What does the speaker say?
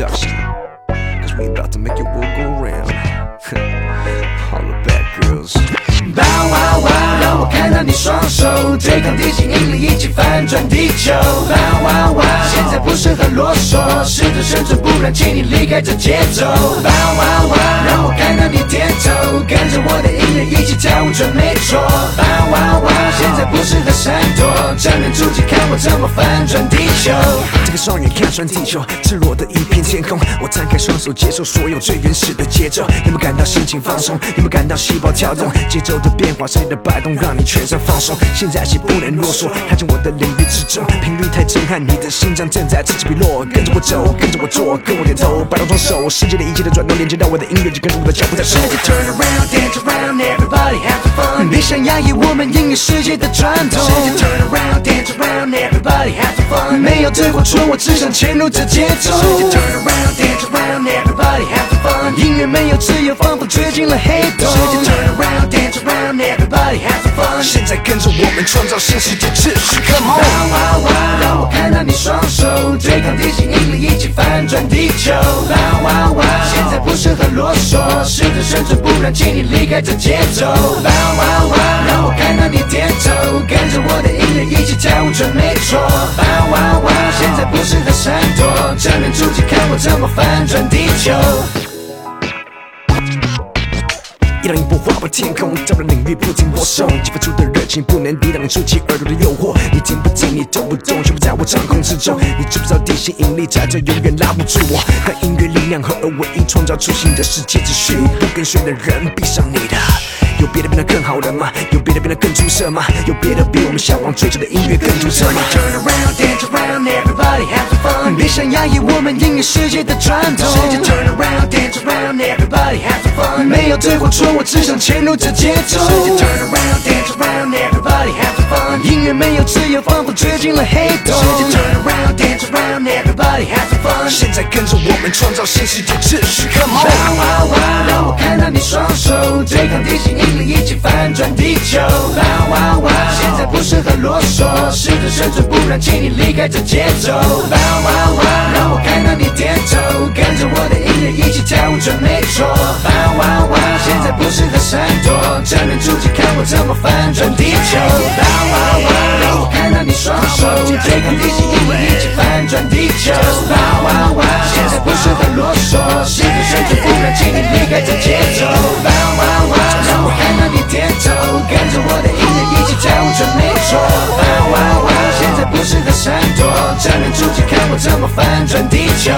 dustin' 'cause we about to make it work around hello bad girls bow wow wow 让我看到你双手追赶地心引力一起反转地球 bow wow wow 现在不适合啰嗦适者生存不然请你离开这节奏 bow wow wow 让我看到你点头跟着我的音乐一起跳舞准没错 bow wow wow 现在不适合闪躲正面出击看我怎么反转地球这个双眼看穿地球，赤裸的一片天空。我张开双手，接受所有最原始的节奏。你们感到心情放松？你们感到细胞跳动？节奏的变化，身体的摆动，让你全身放松。现在起不能啰嗦，踏进我的领域之中，频率太震撼，你的心脏正在此起彼落。跟着我走，跟着我做，跟我点头，摆动双手，世界的一切的转动连接到我的音乐，就跟着我的脚步在走。Turn around, dance around, everybody have fun. 别想压抑我们音乐世界的传统。Turn around, dance around, everybody have fun. 没有对或错，我只想潜入这节奏。Turn around, dance around, everybody have fun. 音乐没有自由，仿佛坠进了黑洞。Turn around, dance around, everybody have fun. 现在跟着我们创造新世界秩序，Come on！翻转地球。哇哇哇！现在不适合啰嗦，试着生存，不然请你离开这节奏。哇哇哇！让我看到你点头，跟着我的音乐一起跳舞，准没错。哇哇哇！现在不适合闪躲，正面出击，看我怎么翻转地球。一道音波划破天空，照亮领域不停播送，激发出的热情不能抵挡，竖起耳朵的诱惑。你听不听？你懂不懂？全部在我掌控之中。你知不知道地心引力在这永远拉不住我？和音乐力量合而为一，创造出新的世界秩序。不跟随的人，闭上你的。有别的变得更好了吗？有别的变得更出色吗？有别的比我们向往追求的音乐更出色吗？想压抑我们音乐世界的传统。Turn around, dance around, everybody have fun. 没有对或错，我只想牵入这节奏。Turn around, dance around, everybody have fun. 音乐没有自由，仿佛追进了黑洞。Turn around, dance around, everybody have fun. 现在跟着我们创造新世界秩序，Come 哇 on！哇哇！让我看到你双手对抗地心引力，一起翻转地球。哇哇哇！现在不适合啰嗦，试着生存，不然请你离开这节奏。哇哇哇！不适合闪躲，正面出击，看我怎么翻转地球。哇哇哇！让我看到你双手对抗地心引力，一起翻转地球。哇哇哇！现在不适合啰嗦，试着生存，不然请你离开这节奏。哇哇哇！让我看到你点头，跟着我的音乐一起跳舞，准没错。哇哇哇！现在不适合闪躲，正面出击，看我怎么翻转地球。